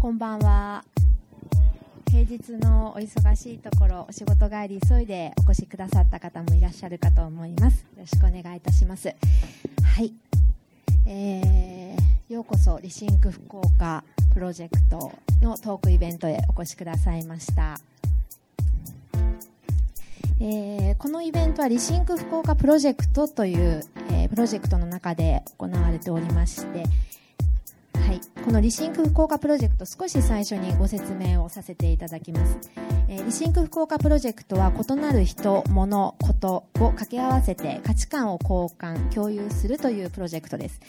こんばんは。平日のお忙しいところ、お仕事帰り急いでお越しくださった方もいらっしゃるかと思います。よろしくお願いいたします。はい。えー、ようこそ Rethink 福岡プロジェクトのトークイベントへお越しくださいました。えー、このイベントは Rethink 福岡プロジェクトという、えー、プロジェクトの中で行われておりまして、この Rethink 福岡プロジェクト少し最初にご説明をさせていただきます、えー、 Rethink 福岡プロジェクトは異なる人、物、ことを掛け合わせて価値観を交換、共有するというプロジェクトです。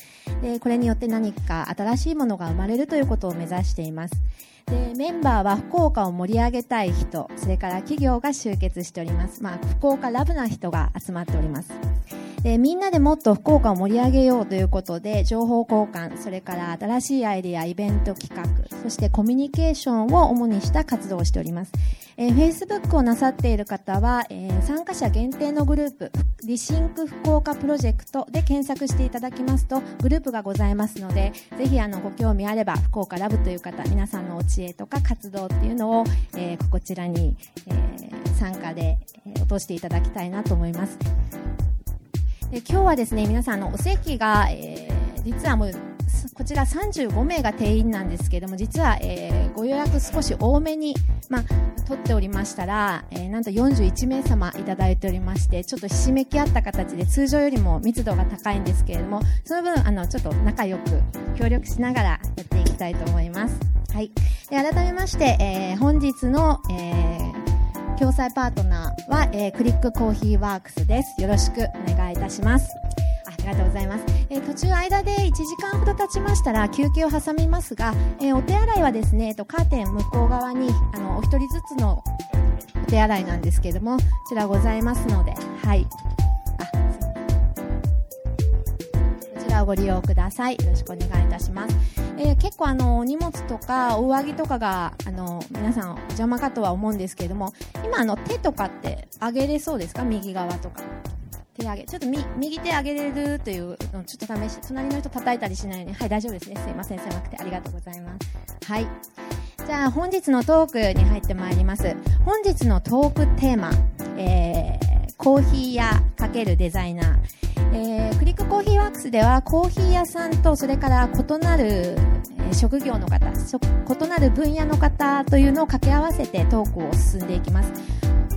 でこれによって何か新しいものが生まれるということを目指しています。でメンバーは福岡を盛り上げたい人それから企業が集結しております、まあ、福岡ラブな人が集まっております。でみんなでもっと福岡を盛り上げようということで情報交換それから新しいアイデアイベント企画そしてコミュニケーションを主にした活動をしております、えー、Facebook をなさっている方は、えー、参加者限定のグループリシンク福岡プロジェクトで検索していただきますとグループがございますのでぜひあのご興味あれば福岡ラブという方皆さんのお知恵とか活動っていうのを、えー、こちらに、え、参加で、えー、落としていただきたいなと思います。え今日はですね、皆さん、の、お席が、えー、実はもう、こちら35名が定員なんですけども、実は、えー、ご予約少し多めに、ま、取っておりましたら、えー、なんと41名様いただいておりまして、ちょっとひしめき合った形で通常よりも密度が高いんですけれども、その分、あの、ちょっと仲良く協力しながらやっていきたいと思います。はい。で改めまして、えー、本日の、えー、共催パートナーは、えー、クリックコーヒーワークスです。よろしくお願いいたします。ありがとうございます。えー、途中間で1時間ほど経ちましたら休憩を挟みますが、えー、お手洗いはですね、えー、とカーテン向こう側にあのお一人ずつのお手洗いなんですけれども、こちらございますので、はい。らご利用ください。よろしくお願いいたします。えー、結構あの、お荷物とか、お上着とかが、あの、皆さん邪魔かとは思うんですけれども、今あの、手とかって上げれそうですか？右側とか。手上げ、ちょっと右手上げれるというのをちょっと試し、隣の人叩いたりしないように。はい、大丈夫ですね。すいません、狭くてありがとうございます。はい。じゃあ、本日のトークに入ってまいります。本日のトークテーマ、えー、コーヒー屋×デザイナー。えー、クリックコーヒーワークスではコーヒー屋さんとそれから異なる、えー、職業の方異なる分野の方というのを掛け合わせてトークを進んでいきます。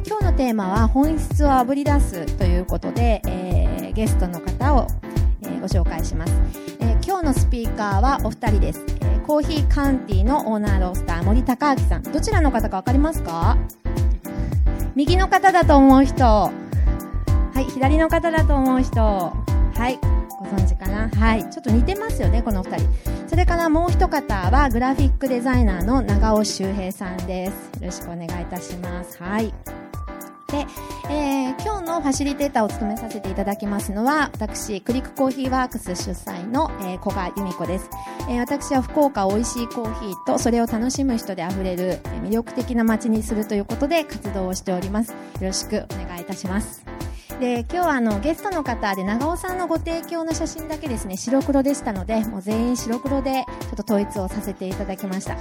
今日のテーマは本質をあぶり出すということで、えー、ゲストの方を、えー、ご紹介します、えー、今日のスピーカーはお二人です、えー、コーヒーカウンティのオーナーロースター森高明さん。どちらの方か分かりますか？右の方だと思う人はい、左の方だと思う人。はい、ご存知かな？はい、ちょっと似てますよね、この二人。それからもう一方は、グラフィックデザイナーの長尾修平さんです。よろしくお願いいたします。はい。で、えー、今日のファシリテーターを務めさせていただきますのは、私、クリックコーヒーワークス主催の、えー、古賀由美子です。えー、私は福岡美味しいコーヒーと、それを楽しむ人で溢れる、えー、魅力的な街にするということで活動をしております。よろしくお願いいたします。で今日はあのゲストの方で長尾さんのご提供の写真だけですね白黒でしたのでもう全員白黒でちょっと統一をさせていただきました、は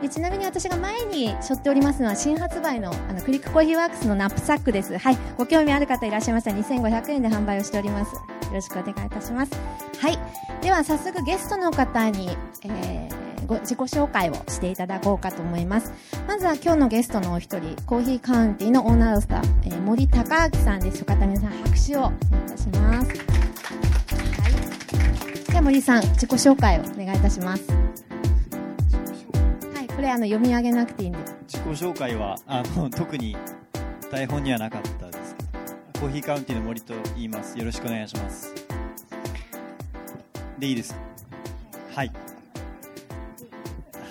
い、でちなみに私が前に背負っておりますのは新発売のあのクリックコーヒーワークスのナップサックです。はい。ご興味ある方いらっしゃいましたら2500円で販売をしております。よろしくお願いいたします。はい。では早速ゲストの方に、えーご自己紹介をしていただこうかと思います。まずは今日のゲストのお一人、コーヒーカウンティのオーナーロスター、えー、森高明さんです。よかった皆さん拍手をお願いいたします。はい。では森さん、自己紹介をお願いいたします。はい、これあの読み上げなくていいんで。自己紹介は、あの、特に台本にはなかったですコーヒーカウンティの森と言います。よろしくお願いします。でいいですはい。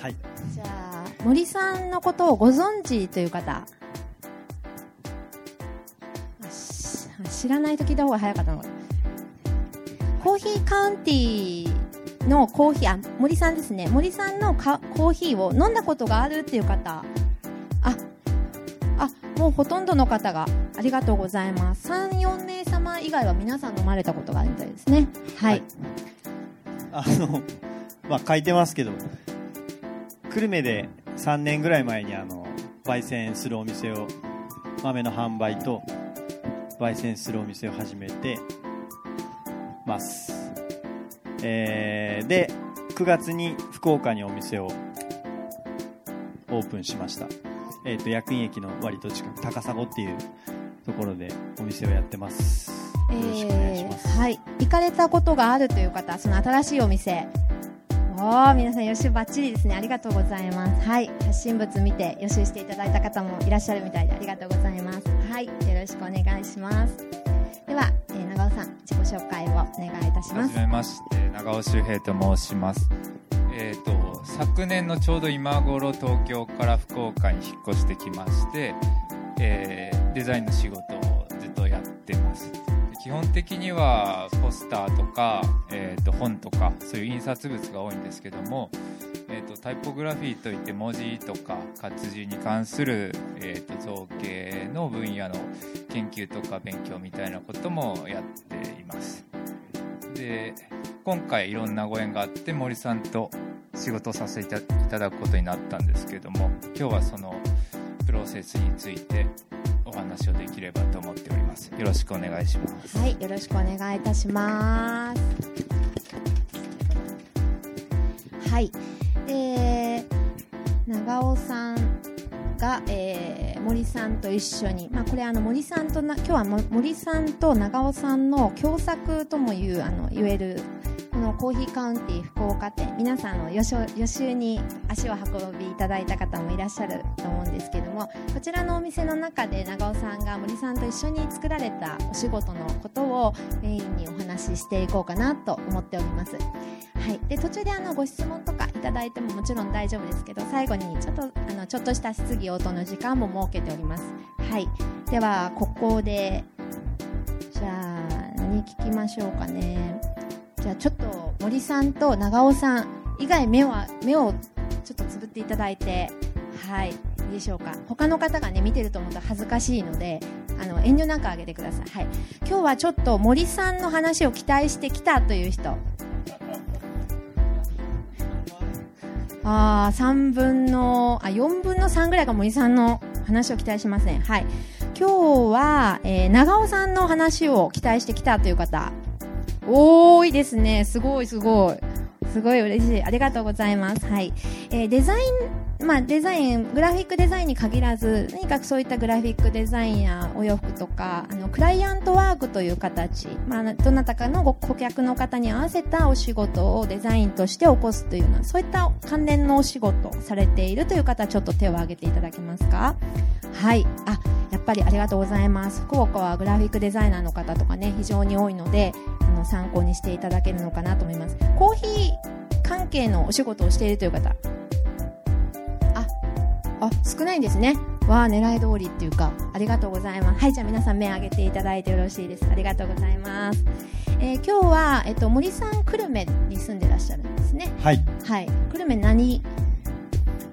はい。じゃあ、森さんのことをご存知という方。知らないと聞いた方が早かったのかコーヒーカウンティーのコーヒー、あ、森さんですね。森さんのコーヒーを飲んだことがあるっていう方。あ、あ、もうほとんどの方がありがとうございます。3、4名様以外は皆さん飲まれたことがあるみたいですね。はい。はい、あの、まあ、書いてますけど、久留米で3年ぐらい前にあの焙煎するお店を豆の販売と焙煎するお店を始めてます、えーで9月に福岡にお店をオープンしました、えー、と薬院駅の割と近く高砂っていうところでお店をやってますよろしくお願いします、えーはい。行かれたことがあるという方、その新しいお店。おー、皆さん予習バッチリですね。ありがとうございます。はい。発信物見て予習していただいた方もいらっしゃるみたいでありがとうございます。はい。よろしくお願いします。では、えー長尾さん、自己紹介をお願いいたしますはじ。めまして長尾修平と申しますえっ、と昨年のちょうど今頃東京から福岡に引っ越してきまして、えーデザインの仕事をずっとやってます基本的にはスターとか、えー、と本とかそういう印刷物が多いんですけども、えー、とタイポグラフィーといって文字とか活字に関する、えー、と造形の分野の研究とか勉強みたいなこともやっています。で今回いろんなご縁があって森さんと仕事をさせていただくことになったんですけども今日はそのプロセスについてお話をできればと思っておりますよろしくお願いしますはい、よろしくお願いいたします。はい、えー、長尾さんが、えー森さんと一緒に、まあ、これあの森さんとな今日は森さんと長尾さんの共作ともいうあの言えるこのコーヒーカウンティ福岡店皆さんの予習予習に足を運びいただいた方もいらっしゃると思うんですけどもこちらのお店の中で長尾さんが森さんと一緒に作られたお仕事のことをメインにお話ししていこうかなと思っております。はい、で途中であのご質問とかいただいてももちろん大丈夫ですけど最後にちょっとあのちょっとした質疑応答の時間も設けております。はい、ではここでじゃあ何聞きましょうかね。じゃあちょっと森さんと長尾さん以外目は目をちょっとつぶっていただいてはいいいでしょうか。他の方がね見てると思うと恥ずかしいのであの遠慮なくあげてください、はい、今日はちょっと森さんの話を期待してきたという人。あー3分のあ4分の3ぐらいが森さんの話を期待しますねはい。今日は、えー長尾さんの話を期待してきたという方。多いですね。すごいすごい。すごい嬉しい。ありがとうございます。はい。えーデザイン、まあデザイン、グラフィックデザインに限らず、何かくそういったグラフィックデザインやお洋服とか、あの、クライアントワークという形、まあ、どなたかのご顧客の方に合わせたお仕事をデザインとして起こすというような、そういった関連のお仕事されているという方、ちょっと手を挙げていただけますか？はい。あ、やっぱりありがとうございます。福岡はグラフィックデザイナーの方とかね、非常に多いので、あの参考にしていただけるのかなと思います。コーヒー関係のお仕事をしているという方。あ、あ、少ないんですね。わあ、狙い通りっていうか、ありがとうございます。はい、じゃあ皆さん目挙げていただいてよろしいです。ありがとうございます。えー今日は、えっと、森さん久留米に住んでらっしゃるんですね。はいはい。久留米何、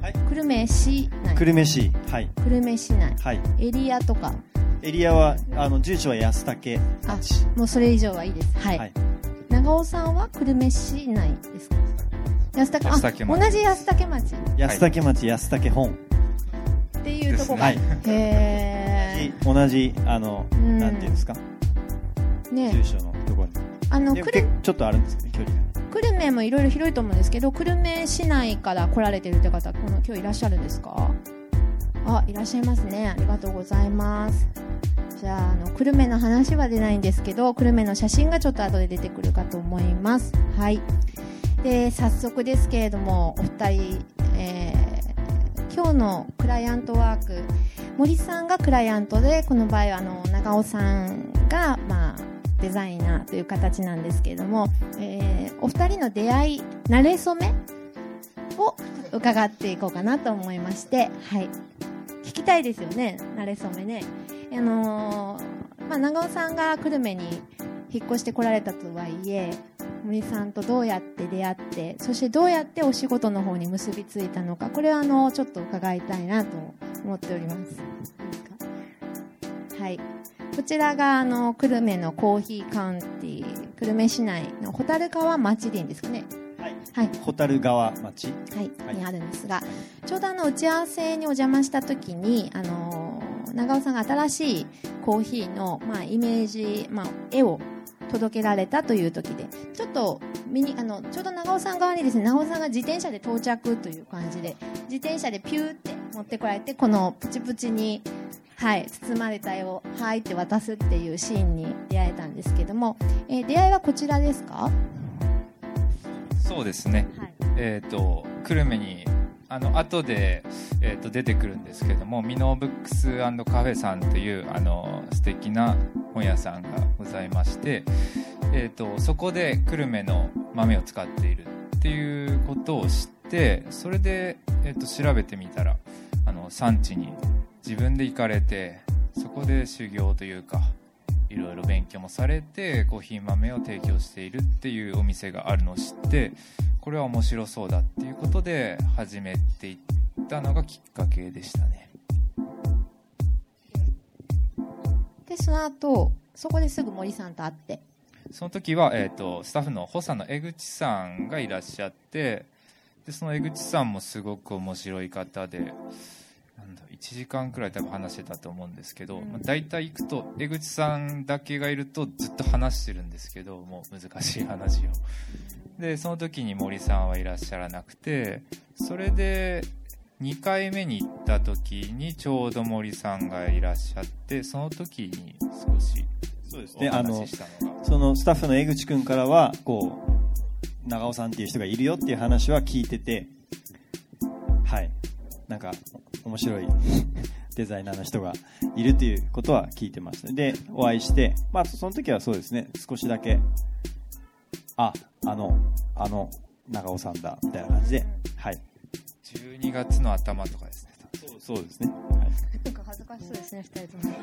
はい久留米市内。久留米市はい久留米市内。はいエリアとか、エリアはあの住所は安武町もうそれ以上はいいです。はい。はい長尾さんは久留米市内ですか？安武安武町あ同じ安武町安武町安武本っていうところが、はいへ同じあのうん。なんていうんですか？えね。住所のところに。あのでも久留結構ちょっとあるんですけど距離が久留米もいろいろ広いと思うんですけど久留米市内から来られてるって方この今日いらっしゃるんですか？あいらっしゃいますね。ありがとうございます。じゃああの久留米の話は出ないんですけど久留米の写真がちょっと後で出てくるかと思います。はい。で早速ですけれどもお二人、えー今日のクライアントワーク森さんがクライアントでこの場合はあの長尾さんが、まあ、デザイナーという形なんですけれども、えーお二人の出会い慣れ初めを伺っていこうかなと思いまして、はい、聞きたいですよね慣れ初めね。あのーまあ、長尾さんが久留米に引っ越してこられたとはいえ森さんとどうやって出会ってそしてどうやってお仕事の方に結びついたのかこれはあのちょっと伺いたいなと思っております。はい。こちらがあの久留米のコーヒーカウンティー久留米市内の蛍川町でいいんですかね？はい。はい。蛍川町。はい、はい。にあるんですが、ちょうどあの打ち合わせにお邪魔した時に、あのー長尾さんが新しいコーヒーの、まあ、イメージ、まあ、絵を届けられたという時で、ちょっと見にあのちょうど長尾さん側にですね、長尾さんが自転車で到着という感じで、自転車でピューって持ってこられて、このプチプチに、はい、包まれた絵を、はいって渡すっていうシーンに出会えたんですけども、えー出会いはこちらですか？そうですねはい。えっ、と久留米にあの後で、えー、と出てくるんですけどもミノーブックスカフェさんというあの素敵な本屋さんがございまして、えー、とそこで久留米の豆を使っているっていうことを知ってそれで、えー、と調べてみたらあの産地に自分で行かれてそこで修行というかいろいろ勉強もされてコーヒー豆を提供しているっていうお店があるのを知ってこれは面白そうだっていうことで始めていったのがきっかけでしたね。で、その後、そこですぐ森さんと会って、その時は、えー、とスタッフの補佐の江口さんがいらっしゃってでその江口さんもすごく面白い方で1時間くらい多分話してたと思うんですけど、うん。まあ、大体行くと江口さんだけがいるとずっと話してるんですけどもう難しい話を。でその時に森さんはいらっしゃらなくてそれで2回目に行った時にちょうど森さんがいらっしゃってその時に少しそうですおね。あの話ししたのが。そのスタッフの江口君からはこう長尾さんっていう人がいるよっていう話は聞いててはいなんか面白い デザイナーの人がいるっていうことは聞いてましたでお会いしてまあその時はそうですね少しだけああのあの長尾さんだみたいな感じではい12月の頭とかですねそうそうですね、はいなんか恥ずかしそうですね、二人とも。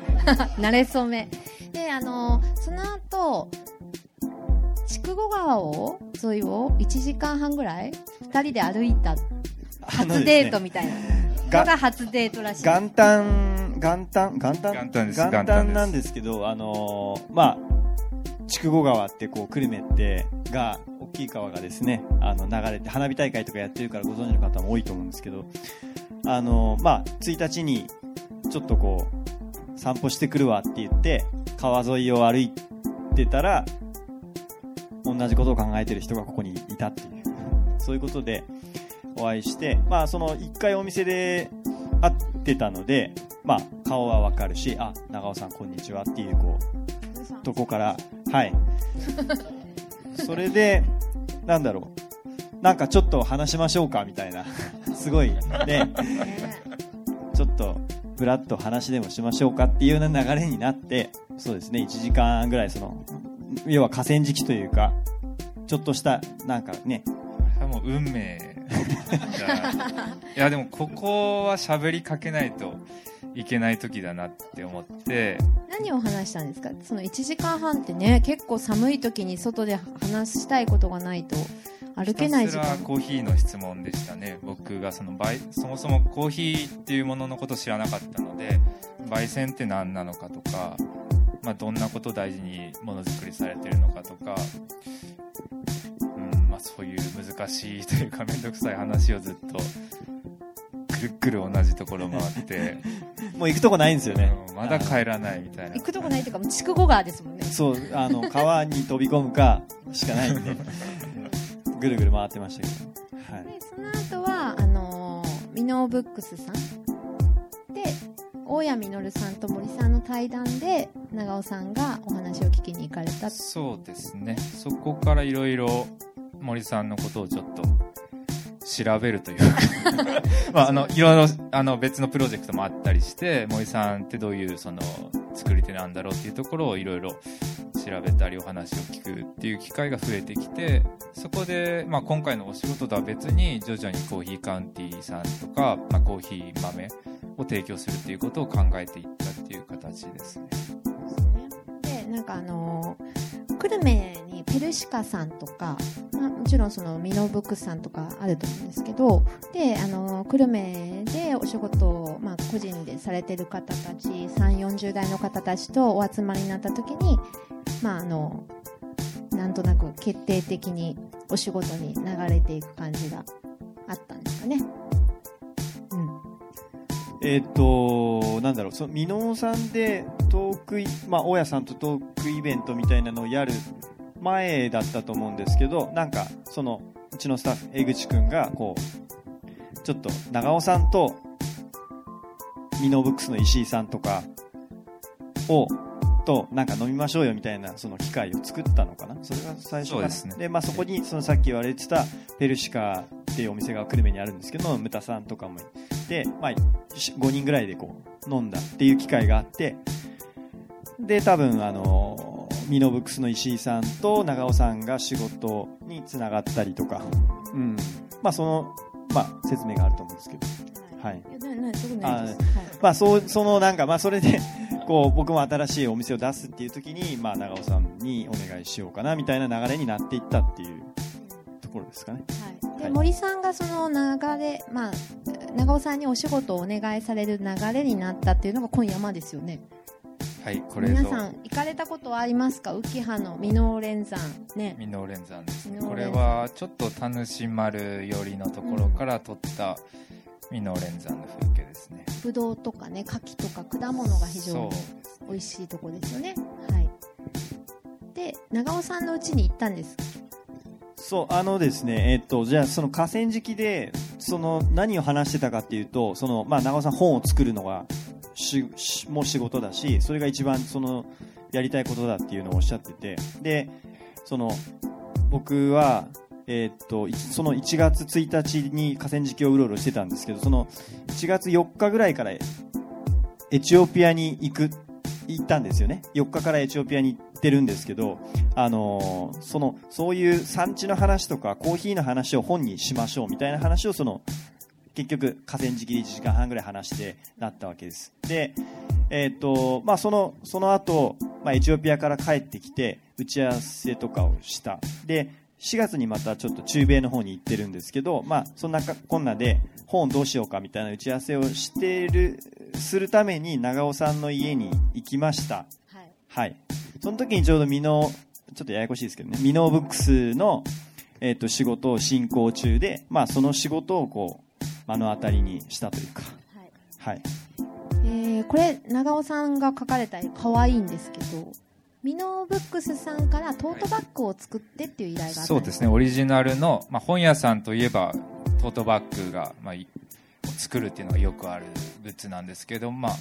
慣れ初め。で、あの、その後、筑後川を、沿いを1時間半ぐらい、二人で歩いた、初デートみたいな。が初デートらしい。元旦元旦元旦？元旦です元旦なんですけどあのーまあ筑後川ってこう久留米ってが大きい川がですねあの流れて花火大会とかやってるからご存知の方も多いと思うんですけどあのーまあ1日にちょっとこう散歩してくるわって言って川沿いを歩いてたら同じことを考えてる人がここにいたっていう。そういうことでお会いして、まあ、その一回お店で会ってたので、まあ、顔はわかるし、あ、長尾さんこんにちはっていう、こう、とこから、はい。それで、なんだろう。なんかちょっと話しましょうかみたいな。すごい、ね、ねちょっと、ぶらっと話でもしましょうかっていうような流れになって、そうですね、1時間ぐらい、その、要は河川敷というか、ちょっとした、なんかね、もう運命 いやでもここは喋りかけないといけない時だなって思って。何を話したんですか？その1時間半ってね、結構寒い時に外で話したいことがないと歩けない時間。コーヒーの質問でしたね。僕がその焙そもそもコーヒーっていうもののことを知らなかったので焙煎って何なのかとか、まあ、どんなことを大事にものづくりされてるのかとか、うんまあ、そういう難しいというか面倒くさい話をずっとくるっくる同じところ回って、もう行くとこないんですよね。うんまだ帰らないみたいな行くとこないっていうか、もう筑後川ですもんね。そう、あの、川に飛び込むかしかないんで、ぐるぐる回ってましたけど。はい。でその後はあのーミノーブックスさんで大谷実さんと森さんの対談で長尾さんがお話を聞きに行かれたそうですねそこからいろいろ森さんのことをちょっと調べるというか まああのいろいろあの別のプロジェクトもあったりして森さんってどういうその作り手なんだろうっていうところをいろいろ調べたりお話を聞くっていう機会が増えてきてそこで、まあ、今回のお仕事とは別に徐々にコーヒーカウンティーさんとか、まあ、コーヒー豆を提供するっていうことを考えていったっていう形ですね。でなんかあのー久留米にペルシカさんとか、まあ、もちろんそのミノブックさんとかあると思うんですけどであの久留米でお仕事を、まあ、個人でされてる方たち3 4 0代の方たちとお集まりになった時にまああのなんとなく決定的にお仕事に流れていく感じがあったんですかね。うん。えっ、と、なんだろう、その、箕面さんでトークイ、まあ、大家さんとトークイベントみたいなのをやる前だったと思うんですけど、なんか、その、うちのスタッフ、江口くんが、こう、ちょっと、長尾さんと、ミノーブックスの石井さんとかを、と、なんか飲みましょうよみたいな、その機会を作ったのかな？それが最初ですねで、まあ、そこに、そのさっき言われてた、ペルシカっていうお店が久留米にあるんですけど、ムタさんとかもいて、まあ、5人ぐらいでこう、飲んだっていう機会があって、で、多分、あの、ミノブックスの石井さんと長尾さんが仕事につながったりとか、うん。まあ、その、まあ、説明があると思うんですけど。はい。まあ、そう、そのなんか、まあ、それで、こう、僕も新しいお店を出すっていう時に、まあ、長尾さんにお願いしようかな、みたいな流れになっていったっていうところですかね。はい、ではい森さんがその流れ、まあ、長尾さんにお仕事をお願いされる流れになったっていうのが今山ですよね。はいこれぞ皆さん行かれたことはありますか？浮葉の箕面連山ね。箕面連山ですねこれはちょっと田主丸寄りのところから撮った箕面連山の風景ですねぶどうとかね、柿とか果物が非常に美味しいとこですよね。はい。で、長尾さんの家に行ったんです。そう、あのですね、えっと、じゃあ、その河川敷で、その、何を話してたかっていうと、その、まあ、長尾さん本を作るのが、し、しもう仕事だし、それが一番、その、やりたいことだっていうのをおっしゃってて、で、その、僕は、えっと、その1月1日に河川敷をうろうろしてたんですけど、その、1月4日ぐらいから、エチオピアに行く、行ったんですよね。4日からエチオピアに行ってるんですけど、あのーその、そういう産地の話とか、コーヒーの話を本にしましょうみたいな話を、その、結局、河川敷で1時間半ぐらい話してなったわけです。で、えっ、と、まあ、その、その後、まあ、エチオピアから帰ってきて、打ち合わせとかをした。で、4月にまたちょっと中米の方に行ってるんですけど、まあ、そんなこんなで、本どうしようかみたいな打ち合わせをしてる、するために長尾さんの家に行きました。はい。はい。その時にちょうどミノ、ちょっとややこしいですけどね、ミノーブックスの、えっ、と、仕事を進行中で、まあ、その仕事をこう、目の当たりにしたというか、はい。はい。えーこれ、長尾さんが描かれた絵、可愛いんですけど、ミノーブックスさんからトートバッグを作ってっていう依頼があったんそうですねオリジナルの、まあ、本屋さんといえばトートバッグが、まあ、い作るっていうのがよくあるグッズなんですけど、まあ、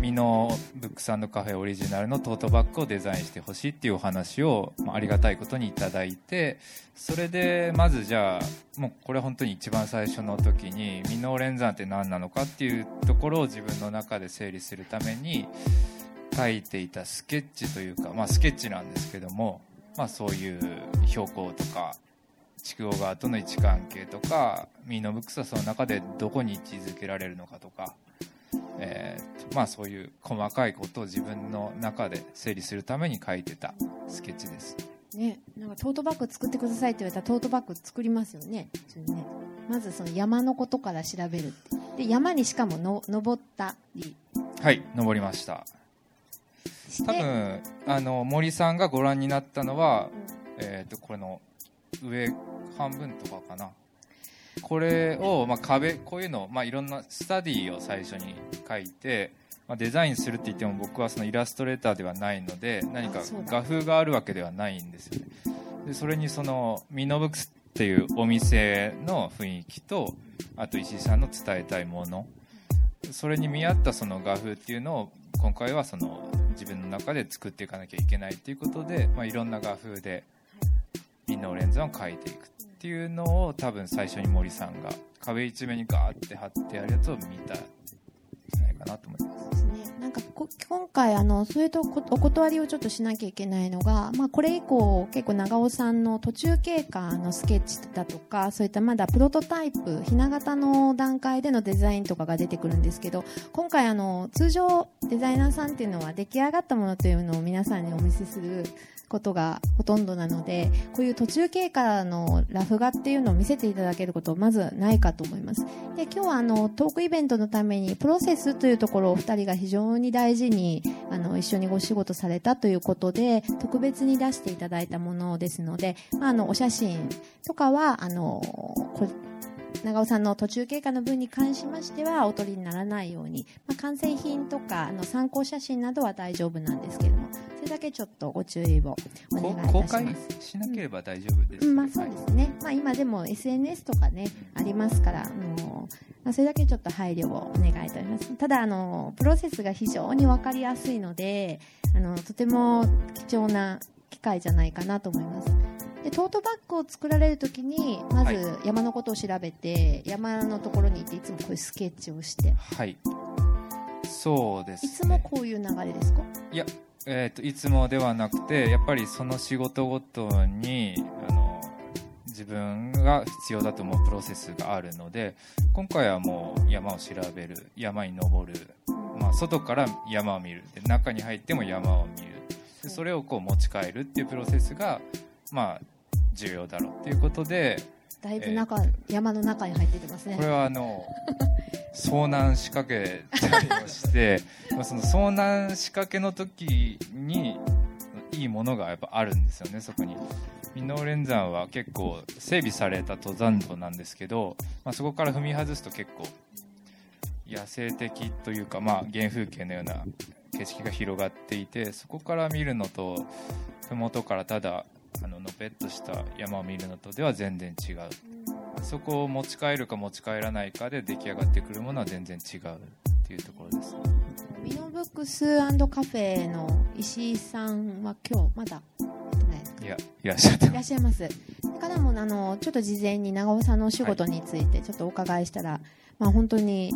ミノブックさんのカフェオリジナルのトートバッグをデザインしてほしいっていうお話を、まあ、ありがたいことにいただいてそれでまずじゃあもうこれ本当に一番最初の時にミノ連山って何なのかっていうところを自分の中で整理するために書いていたスケッチというか、まあ、スケッチなんですけども、まあ、そういう標高とか筑後川との位置関係とかミーノブの中でどこに位置づけられるのかとか、えーとまあ、そういう細かいことを自分の中で整理するために書いてたスケッチですね、なんかトートバッグ作ってくださいって言われたらトートバッグ作りますよね。普通にねまずその山のことから調べる。で、山にしかもの登ったりはい登りました。多分あの森さんがご覧になったのは、えー、とこれの上半分とかかな。これを、まあ、壁こういうのを、まあ、いろんなスタディを最初に書いて、まあ、デザインするって言っても僕はそのイラストレーターではないので何か画風があるわけではないんですよね。でそれにそのミノブックスっていうお店の雰囲気とあと石井さんの伝えたいもの。それに見合ったその画風っていうのを今回はその自分の中で作っていかなきゃいけないっていうことで、まあ、いろんな画風でみんなを連山を描いていくっていうのを多分最初に森さんが壁一面にガーって貼ってあるやつを見たんじゃないかなと思います。なんか今回あのそれとお断りをちょっとしなきゃいけないのが、まあこれ以降結構長尾さんの途中経過のスケッチだとか、そういったまだプロトタイプひな形の段階でのデザインとかが出てくるんですけど、今回あの通常デザイナーさんっていうのは出来上がったものというのを皆さんにお見せすることがほとんどなので、こういう途中経過のラフ画っていうのを見せていただけることまずないかと思います。で今日はあのトークイベントのためにプロセスというところをお二人が非常に大事にあの一緒にご仕事されたということで特別に出していただいたものですので、まあ、あのお写真とかはあのこ長尾さんの途中経過の分に関しましてはお取りにならないように、まあ、完成品とかあの参考写真などは大丈夫なんですけどもだけちょっとご注意をお願いいたし公開ます。しなければ大丈夫です、うんまあ、そうですね、まあ、今でも SNS とかねありますからあの、まあ、それだけちょっと配慮をお願いいたします。ただあのプロセスが非常に分かりやすいのであのとても貴重な機会じゃないかなと思います。でトートバッグを作られるときにまはい。ず山のことを調べて、山のところに行っていつもこういうスケッチをして。はい。そうです、ね、いつもこういう流れですか？いや、えー、といつもではなくてやっぱりその仕事ごとにあの自分が必要だと思うプロセスがあるので今回はもう山を調べる山に登る、まあ、外から山を見るで中に入っても山を見る。でそれをこう持ち帰るっていうプロセスが、まあ、重要だろうっていうことでだいぶ中、山の中に入っててますね。これはあの遭難仕掛けたりをしてまあ その遭難仕掛けの時にいいものがやっぱあるんですよねそこに。箕面連山は結構整備された登山道なんですけど、まあ、そこから踏み外すと結構野生的というか、まあ、原風景のような景色が広がっていてそこから見るのと麓からただあののぺっとした山を見るのとでは全然違う。そこを持ち帰るか持ち帰らないかで出来上がってくるものは全然違うっていうところです。ねミノブックスカフェの石井さんは今日まだいやいらっしゃっていらっしゃいます。からもあのちょっと事前に長尾さんのお仕事についてちょっとお伺いしたら、まあ本当に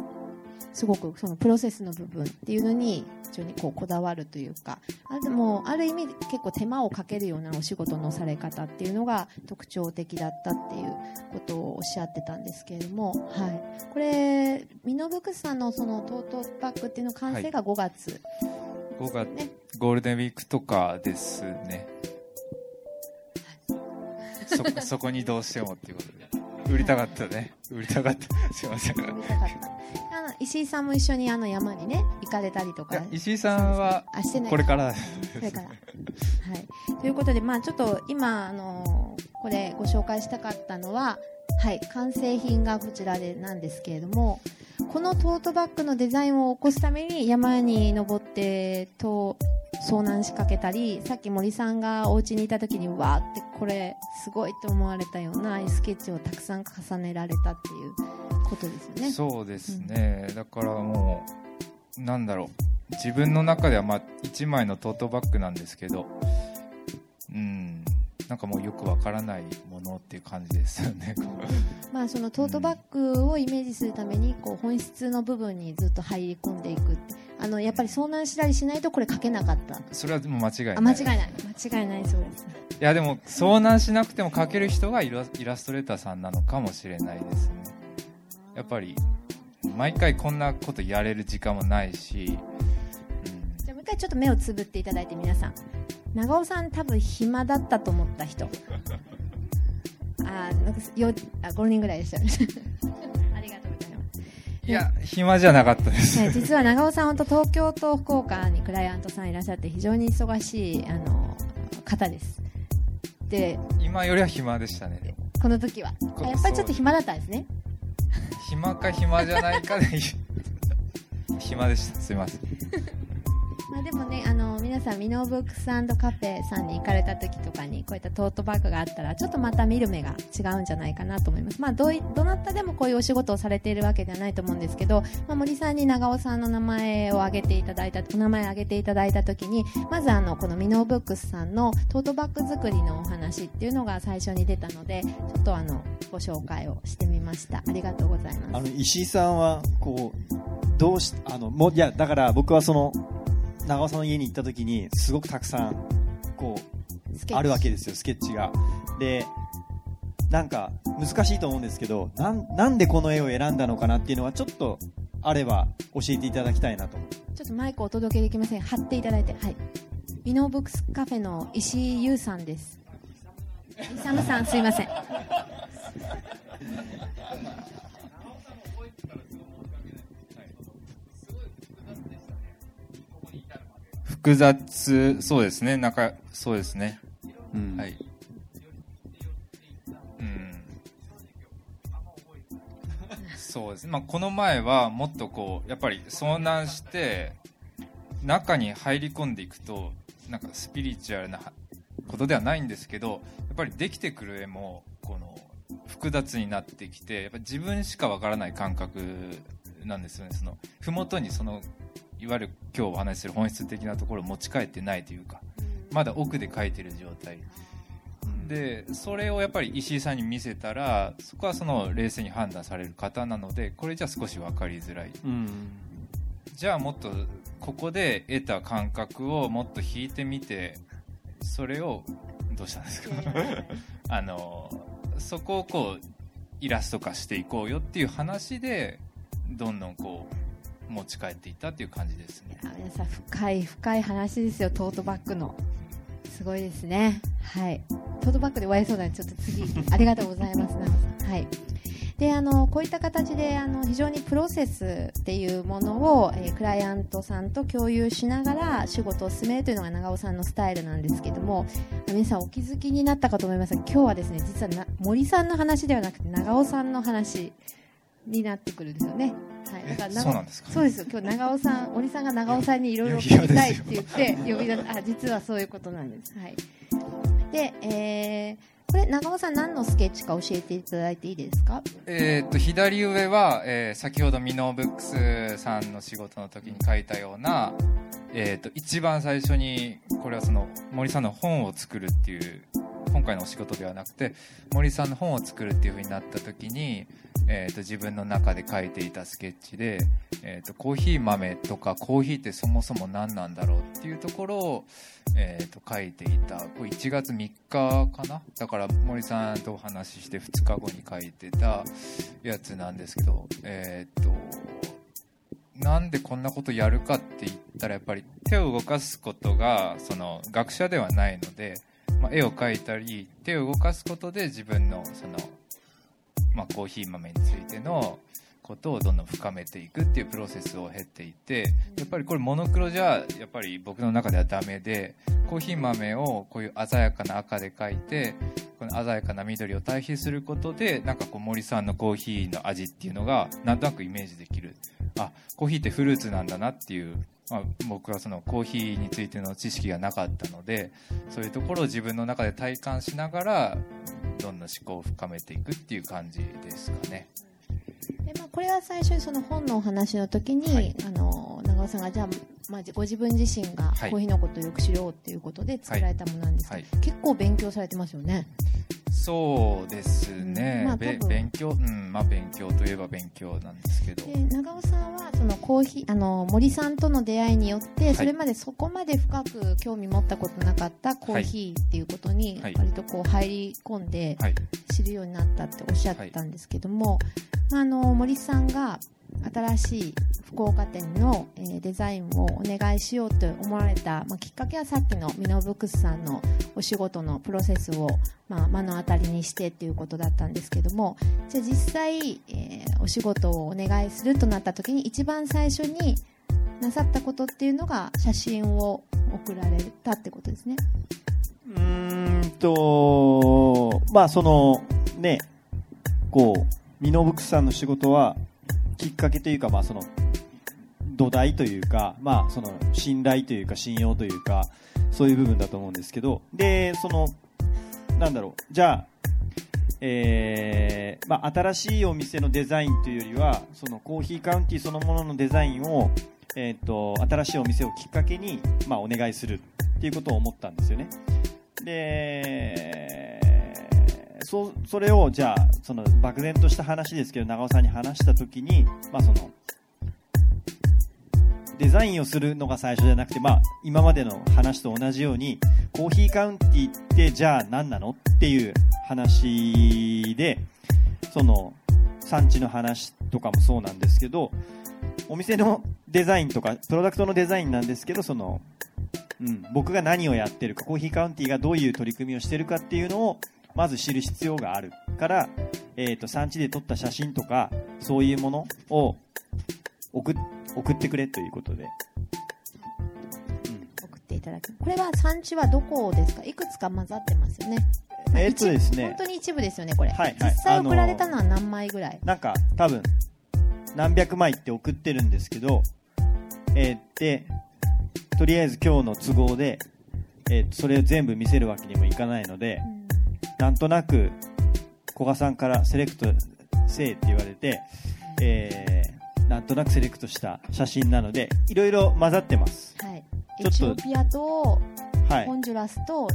すごくそのプロセスの部分っていうのに非常にこうこだわるというか、あでもある意味結構手間をかけるようなお仕事のされ方っていうのが特徴的だったっていうことをおっしゃってたんですけれども、はい。これミノブックスさんのそのトートバッグっていうの完成が5月。5月、ね。ゴールデンウィークとかですね。そ そこにどうしてもっていうことで。売りたかったね。売りたかった。すいません石井さんも一緒にあの山にね行かれたりとかや石井さんはこれからそれから。はい。ということで、まあちょっと今、あのこれご紹介したかったのは、はい、完成品がこちらでなんですけれども、このトートバッグのデザインを起こすために山に登ってと遭難しかけたり、さっき森さんがお家にいた時にわーってこれすごいと思われたようなスケッチをたくさん重ねられたっていうことですよね。そうですね、だからもうなんだろう。自分の中ではまあ1枚のトートバッグなんですけどうん。なんかもうよくわからないものっていう感じですよね。まあ、そのトートバッグをイメージするためにこう本質の部分にずっと入り込んでいくあのやっぱり遭難したりしないとこれ書けなかった。それはもう間違いない。あ間違いない。間違いないそうです。いやでも遭難しなくても描ける人がイラストレーターさんなのかもしれないですねやっぱり毎回こんなことやれる時間もないし、じゃあもう一回ちょっと目をつぶっていただいて皆さん。長尾さん多分暇だったと思った人。あーなんかよあ5人ぐらいでした。ありがとうございます。うん、いや暇じゃなかったです、はい、実は長尾さん、本当東京と福岡にクライアントさんいらっしゃって非常に忙しいあの方です。で、今よりは暇でしたねでも。この時は。やっぱりちょっと暇だったんですね。暇か暇じゃないかで 暇でした。すいません。まあでもね、あの皆さんミノーブックスカフェさんに行かれた時とかにこういったトートバッグがあったらちょっとまた見る目が違うんじゃないかなと思います。まあどいどなたでもこういうお仕事をされているわけではないと思うんですけど、まあ、森さんに長尾さんの名前を挙げていただいたお名前を挙げていただいた時にまずあのこのミノーブックスさんのトートバッグ作りのお話っていうのが最初に出たのでちょっとあのご紹介をしてみました。ありがとうございます。あの石井さんはこうどうしあのもいやだから僕はその長尾さんの家に行った時にすごくたくさんこうあるわけですよスケッチがでなんか難しいと思うんですけどなんなんでこの絵を選んだのかなっていうのはちょっとあれば教えていただきたいなとちょっとマイクお届けできません。貼っていただいて。はい。ミノーブックスカフェの石井優さんです。イサムさん、すいません。複雑そうですねなんかそうですね。うん。はい。うん。そうですね、まあ、この前はもっとこうやっぱり遭難して中に入り込んでいくとなんかスピリチュアルなことではないんですけどやっぱりできてくる絵もこの複雑になってきてやっぱ自分しかわからない感覚なんですよね。その麓にそのいわゆる今日お話しする本質的なところを持ち帰ってないというかまだ奥で描いてる状態。でそれをやっぱり石井さんに見せたらそこはその冷静に判断される方なのでこれじゃ少し分かりづらい。うん。じゃあもっとここで得た感覚をもっと引いてみてそれをどうしたんですか？あのそこをこうイラスト化していこうよっていう話でどんどんこう持ち帰っていったっていう感じですね。あ皆さん深い深い話ですよ。トートバッグの。すごいですね。はい。トートバッグで終わりそうなのでちょっと次。ありがとうございますはい。であのこういった形であの非常にプロセスっていうものを、えークライアントさんと共有しながら仕事を進めるというのが長尾さんのスタイルなんですけども皆さんお気づきになったかと思いますが今日はですね実はな森さんの話ではなくて長尾さんの話になってくるんですよね。はい、だから長尾そうなんですか？そうです。よ今日長尾さん森さんが長尾さんにいろいろ聞きたいって言って呼び出す。あ実はそういうことなんです。はい。で、えー、これ長尾さん何のスケッチか教えていただいていいですか？えー、と左上は、えー先ほどミノーブックスさんの仕事の時に書いたような、えー、と一番最初にこれはその森さんの本を作るっていう今回のお仕事ではなくて森さんの本を作るっていう風になった時に、えー、と自分の中で書いていたスケッチで、えー、とコーヒー豆とかコーヒーってそもそも何なんだろうっていうところを、えー、と書いていた。これ1月3日かな？だから森さんとお話しして2日後に書いてたやつなんですけどえーとなんでこんなことやるかって言ったらやっぱり手を動かすことがその学者ではないので、まあ、絵を描いたり手を動かすことで自分のその、まあ、コーヒー豆についてのことをどんどん深めていくっていうプロセスを経ていてやっぱりこれモノクロじゃやっぱり僕の中ではダメでコーヒー豆をこういう鮮やかな赤で描いてこの鮮やかな緑を対比することでなんかこう森さんのコーヒーの味っていうのがなんとなくイメージできる。あコーヒーってフルーツなんだなっていう、まあ、僕はそのコーヒーについての知識がなかったのでそういうところを自分の中で体感しながらどんどん思考を深めていくっていう感じですかね。で、まあ、これは最初にその本のお話の時に、はい。あの長尾さんがじゃあ、まあ、ご自分自身がはい。コーヒーのことをよく知ろうっていうことで作られたものなんですけど、はい。結構勉強されてますよねそうですね、うんまあべ多分。勉強、うんまあ、勉強といえば勉強なんですけど。で長尾さんはそのコーヒーあの森さんとの出会いによってそれまでそこまで深く興味持ったことなかったコーヒーっていうことにはい。割とこう入り込んではい。知るようになったっておっしゃってたんですけども、まあ、あの森さんが新しい福岡店の、えデザインをお願いしようと思われた、まあ、きっかけはさっきのミノブックスさんのお仕事のプロセスを、まあ、目の当たりにしてっていうことだったんですけどもじゃあ実際、えーお仕事をお願いするとなった時に一番最初になさったことっていうのが写真を送られたってことですね。うんと、まあその、ね、こう、ミノブックスさんの仕事は、きっかけというか、まあその、土台というか、まあその、信頼というか、信用というか、そういう部分だと思うんですけど、で、その、なんだろう、じゃあ、えーまあ、新しいお店のデザインというよりはそのコーヒーカウンティーそのもののデザインを、えー、と新しいお店をきっかけに、まあ、お願いするっていうことを思ったんですよね。でそそれをじゃあその漠然とした話ですけど長尾さんに話した時に、まあ、そのデザインをするのが最初じゃなくて、まあ、今までの話と同じようにコーヒーカウンティーってじゃあ何なのっていう話でその産地の話とかもそうなんですけどお店のデザインとかプロダクトのデザインなんですけどその、うん、僕が何をやってるかコーヒーカウンティーがどういう取り組みをしてるかっていうのをまず知る必要があるから、えー、と産地で撮った写真とかそういうものを送っ送ってくれということで、送っただきこれは産地はどこですか？いくつか混ざってますよね。えっとです本ね当に一部ですよねこれ、はいはい。実際送られたのは何枚ぐらい、なんか多分何百枚って送ってるんですけどえーでとりあえず今日の都合で、えーそれを全部見せるわけにもいかないのでうんなんとなく古賀さんからセレクトせえって言われて、えーなんとなくセレクトした写真なのでいろいろ混ざってます。はい、ちょっとエチオピアとはい。ホンジュラスと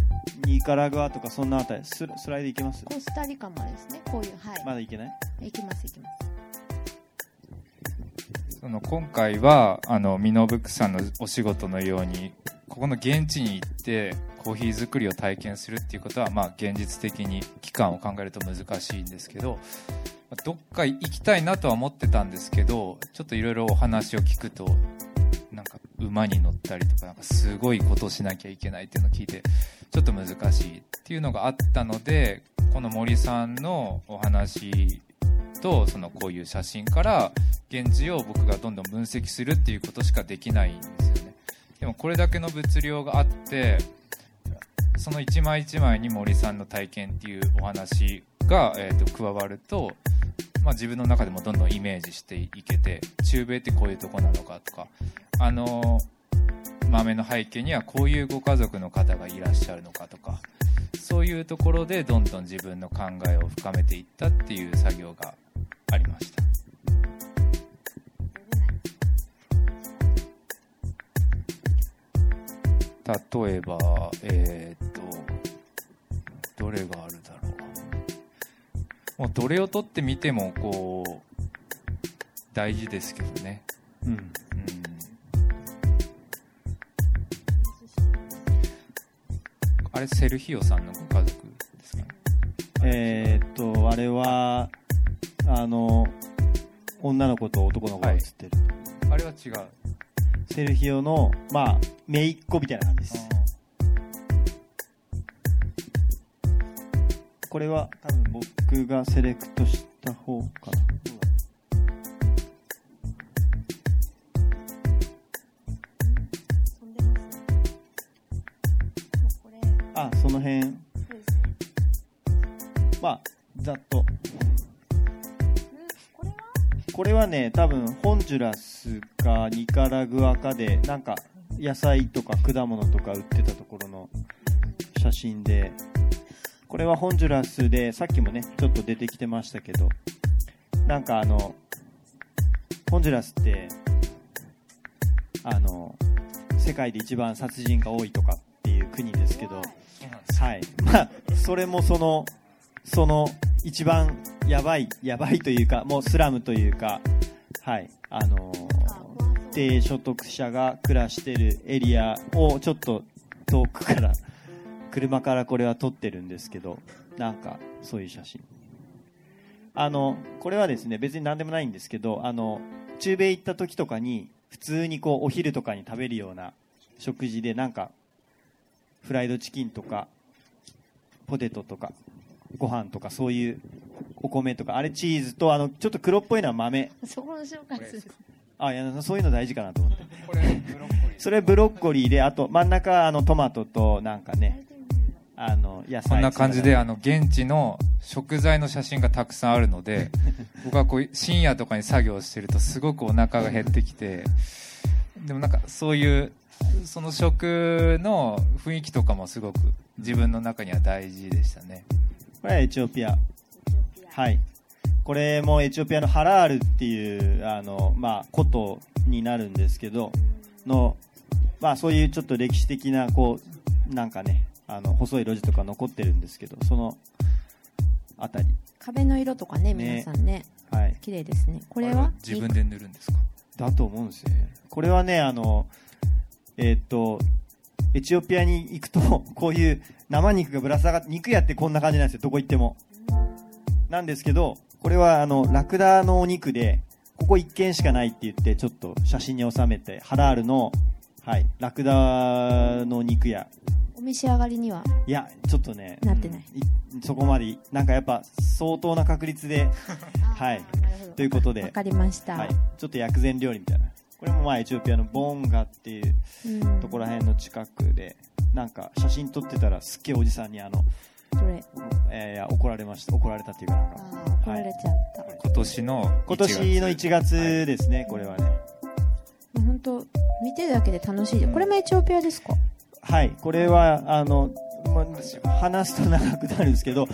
ニカラグアとかそんなあたりスラスライドいけます？コスタリカもですね。こういうはい、まだいけない？いきますいきます。その今回はあのミノブックさんのお仕事のようにここの現地に行ってコーヒー作りを体験するっていうことは、まあ、現実的に期間を考えると難しいんですけどどっか行きたいなとは思ってたんですけどちょっといろいろお話を聞くとなんか馬に乗ったりとかなんかすごいことしなきゃいけないっていうのを聞いてちょっと難しいっていうのがあったのでこの森さんのお話とそのこういう写真から現地を僕がどんどん分析するっていうことしかできないんですよね。でもこれだけの物量があってその一枚一枚に森さんの体験っていうお話が、えー、と加わると、まあ、自分の中でもどんどんイメージしていけて中米ってこういうとこなのかとかあの豆の背景にはこういうご家族の方がいらっしゃるのかとかそういうところでどんどん自分の考えを深めていったっていう作業がありました。例えばえーっとどれがあるだろう。もうどれを取ってみてもこう大事ですけどね。うん。うんあれセルヒオさんのご家族ですかね？えーっとあれはあの女の子と男の子が写ってる、あれは違うセルヒオのまあ姪っ子みたいな感じです。これは多分僕がセレクトした方かな。あその辺。まあざっとこれはね多分ホンジュラスかニカラグアかでなんか野菜とか果物とか売ってたところの写真でこれはホンジュラスでさっきもねちょっと出てきてましたけどなんかあのホンジュラスってあの世界で一番殺人が多いとかっていう国ですけどはい。まあ、それもその、その、一番やばい、やばいというか、もうスラムというか、はい。あのー低所得者が暮らしてるエリアをちょっと遠くから、車からこれは撮ってるんですけど、なんか、そういう写真。あの、これはですね、別に何でもないんですけど、あの、中米行った時とかに、普通にこう、お昼とかに食べるような食事で、なんか、フライドチキンとか、ポテトとか、ご飯とか、そういうお米とか、あれチーズと、あの、ちょっと黒っぽいのは豆。そこの紹介するあ、いや、そういうの大事かなと思って。これブロッコリーそれブロッコリーで、あと真ん中、あの、トマトと、なんかね、あの、野菜。こんな感じであの現地の食材の写真がたくさんあるので 僕はこう深夜とかに作業してるとすごくお腹が減ってきてでもなんかそういうその食の雰囲気とかもすごく自分の中には大事でしたねこれはエチオピア。はい。これもエチオピアのハラールっていう、あの、まあ、ことになるんですけど、の、まあ、そういうちょっと歴史的な、こう、なんかね、あの、細い路地とか残ってるんですけど、その、あたり。壁の色とかねね皆さんねはい。綺麗ですねこれあは自分で塗るんですか？だと思うんですよね。これはね、あの、えーっと、エチオピアに行くと、こういう生肉がぶら下がって、肉屋ってこんな感じなんですよ、どこ行っても。なんですけど、これはあの、ラクダのお肉で、ここ一軒しかないって言って、ちょっと写真に収めて、ハラールの、はい、ラクダの肉屋。お召し上がりには？いや、ちょっとね、なってない。そこまで、なんかやっぱ相当な確率で、はいということでわかりました、はい、ちょっと薬膳料理みたいなこれもまあエチオピアのボンガっていううん。ところら辺の近くでなんか写真撮ってたらすっげえおじさんにあの、えーいや怒られました。怒られたっていうかなんあかー怒られちゃった、今年の1今年の1月ですね、これはね。本当見てるだけで楽しい。でこれもエチオピアですか？はい。これはあの、ま話すと長くなるんですけど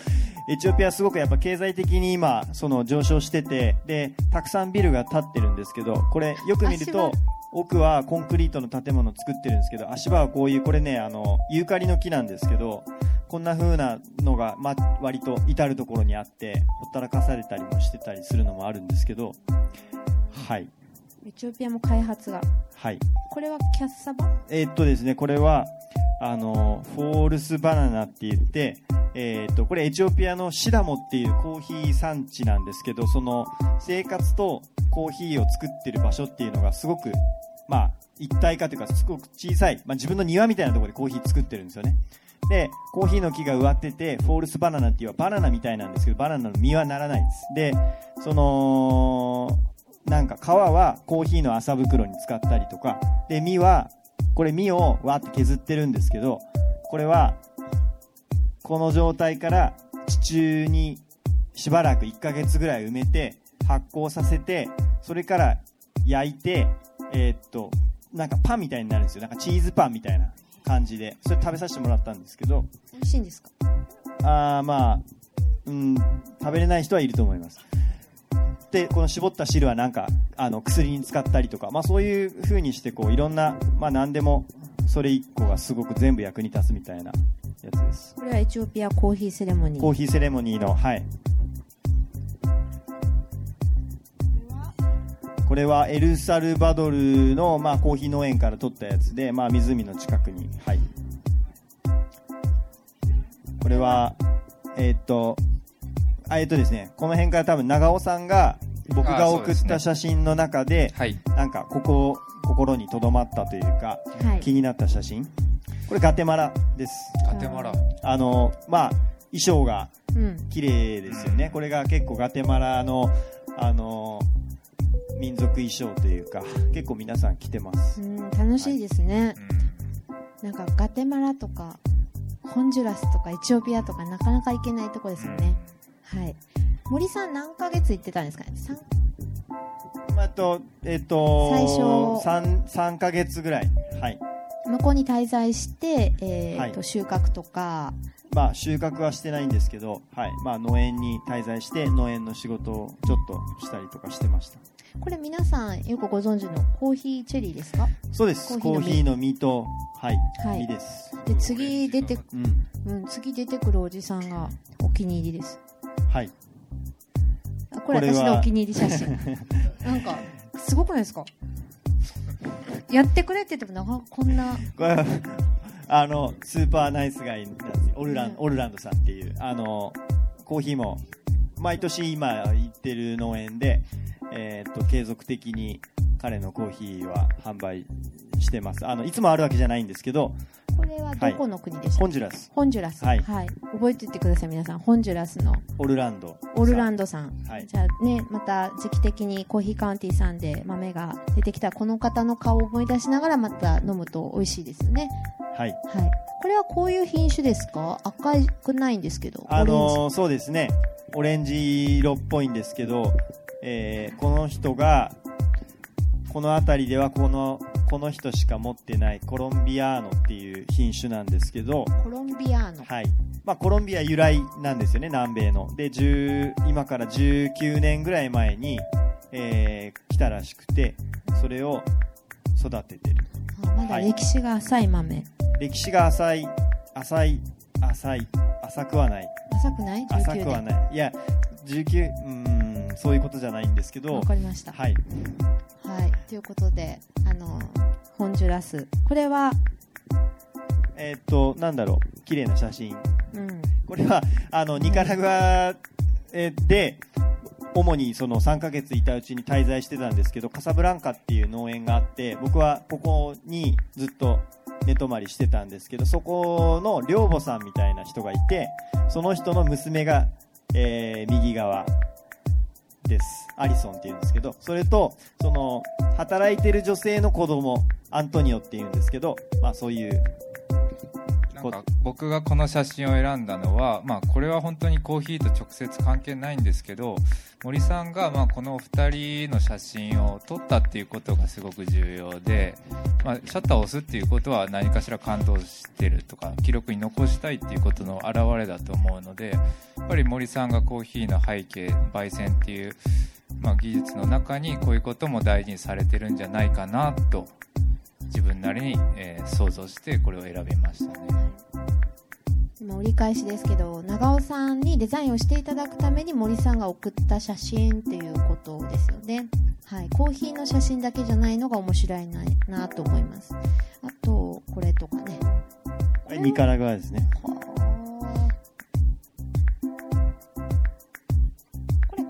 エチオピアはすごくやっぱ経済的に今その上昇しててでたくさんビルが建ってるんですけどこれよく見ると奥はコンクリートの建物を作ってるんですけど足場はこういうこれねあのユーカリの木なんですけどこんな風なのが、ま、割と至る所にあってほったらかされたりもしてたりするのもあるんですけどはいエチオピアも開発がはいこれはキャッサバ？えーっとですね、これは、あの、フォールスバナナって言って、えーっと、これエチオピアのシダモっていうコーヒー産地なんですけど、その生活とコーヒーを作ってる場所っていうのがすごく、まあ、一体化というか、すごく小さい、まあ自分の庭みたいなところでコーヒー作ってるんですよね。で、コーヒーの木が植わってて、フォールスバナナっていうバナナみたいなんですけど、バナナの実はならないんです。で、その、なんか皮はコーヒーの麻袋に使ったりとか、で、実は、これ実をわーって削ってるんですけど、これは、この状態から地中にしばらく1ヶ月ぐらい埋めて、発酵させて、それから焼いて、えーっと、なんかパンみたいになるんですよ。なんかチーズパンみたいな感じで、それ食べさせてもらったんですけど、美味しいんですか？あーまあ、うん、食べれない人はいると思います。で、この絞った汁はなんか、あの、薬に使ったりとか、まあそういう風にして、こう、いろんな、まあ何でも、それ一個がすごく全部役に立つみたいなやつです。これはエチオピアコーヒーセレモニーコーヒーセレモニーの、はい。これはエルサルバドルの、まあ、コーヒー農園から取ったやつで、まあ、湖の近くに、はい。これは、えーっと、あえーっとですね、この辺から多分長尾さんが僕が送った写真の中で、はい。なんかここ、心に留まったというか、はい。気になった写真。これガテマラです。ガテマラ。あの、まあ、衣装がうん。綺麗ですよね。これが結構ガテマラの、あの、民族衣装というか、結構皆さん着てます。うん楽しいですね、うなんかガテマラとかホンジュラスとかエチオピアとかなかなか行けないとこですよん。ね、はい森さん何ヶ月行ってたんですかね？三あと、えっ、と、最初3、3ヶ月ぐらい。はい。向こうに滞在して、えーとはい収穫とかまあ、収穫はしてないんですけど、はい。まあ、農園に滞在して、農園の仕事をちょっとしたりとかしてました。これ皆さんよくご存知のコーヒーチェリーですか？そうです。ココーヒーの実ーヒーの実と、はい。はい実です。で次出て、うん。うん、次出てくるおじさんがお気に入りですはい。あこれ私のお気に入り写真。なんかすごくないですか？やってくれって言ってもなんかこんな。これはあのスーパーナイスガイオルラン、うん。オルランドさんっていう。あのコーヒーも毎年今行ってる農園で、えーっと継続的に彼のコーヒーは販売してます。あのいつもあるわけじゃないんですけどこれはどこの国でしたホンジュラス。ホンジュラス、はい。覚えててください皆さん。ホンジュラスの。オルランド。オルランドドさん、はい。じゃあねまた時期的にコーヒーカウンティーさんで豆が出てきたらこの方の顔を思い出しながらまた飲むと美味しいですよね。はい。はい。これはこういう品種ですか？赤くないんですけどあのそうですね。オレンジ色っぽいんですけど、えーこの人がこの辺りではこのこの人しか持ってないコロンビアーノっていう品種なんですけど、ジコロンビアーノ。はい。まあ、コロンビア由来なんですよね南米の。で10今から19年ぐらい前に、えー来たらしくてそれを育ててる。あまだ歴史が浅い豆、歴史が浅い浅い浅い浅くはない。浅くない？19浅年。くはない。いや19うーんそういうことじゃないんですけどわかりました。はい。はい。ということであのホンジュラス。これはえーっとなんだろう。綺麗な写真。うん。これはあのニカラグアえーで主にその3ヶ月いたうちに滞在してたんですけどカサブランカっていう農園があって僕はここにずっと寝泊まりしてたんですけどそこの寮母さんみたいな人がいてその人の娘が、えー右側です。アリソンって言うんですけどそれとその働いてる女性の子供アントニオって言うんですけど、まあ、そういうか僕がこの写真を選んだのは、まあ、これは本当にコーヒーと直接関係ないんですけど森さんがまあこの2人の写真を撮ったっていうことがすごく重要で、まあ、シャッターを押すっていうことは何かしら感動してるとか記録に残したいっていうことの表れだと思うのでやっぱり森さんがコーヒーの背景焙煎っていう、まあ、技術の中にこういうことも大事にされてるんじゃないかなと自分なりに、えー想像してこれを選びましたね。今折り返しですけど長尾さんにデザインをしていただくために森さんが送った写真っていうことですよね。はい。コーヒーの写真だけじゃないのが面白いななと思います。あとこれとかね。はいニカラグアですね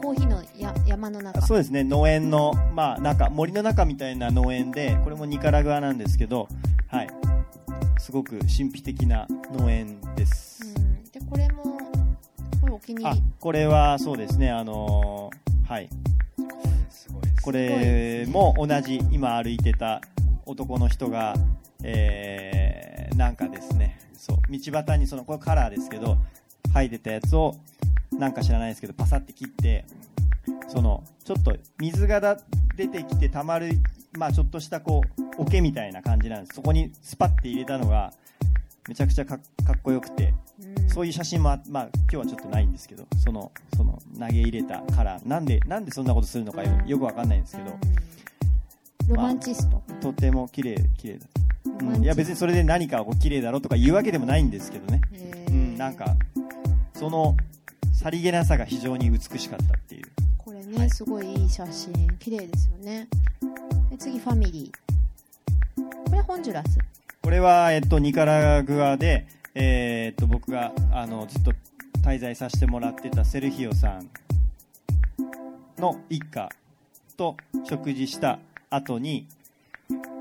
コーヒーのや山の中。そうですね。農園のまあなんか森の中みたいな農園でこれもニカラグアなんですけどはい。すごく神秘的な農園です、うん、でこれもこれお気にあ入り。これはそうですね。あのーはい。すごいですこれも同じ今歩いてた男の人が、えーなんかですね。そう。道端にそのこれカラーですけど生えてたやつをなんか知らないですけどパサって切ってそのちょっと水がだ出てきてたまる、まあ、ちょっとしたこう桶みたいな感じなんです。そこにスパッて入れたのがめちゃくちゃかかっこよくてうん。そういう写真もあ、まあ、今日はちょっとないんですけどそのその投げ入れたカラーなんでなんでそんなことするのかよよくわかんないんですけどうん。ロマンチスト、とても綺麗綺麗だ。うん、いや別にそれで何かこう綺麗だろとか言うわけでもないんですけどね、うん、なんかそのさりげなさが非常に美しかったっていう。これね、すごいいい写真。綺麗ですよね。で次ファミリー。これホンジュラス。これは、えっと、ニカラグアで、えーっと僕があのずっと滞在させてもらってたセルヒオさんの一家と食事した後に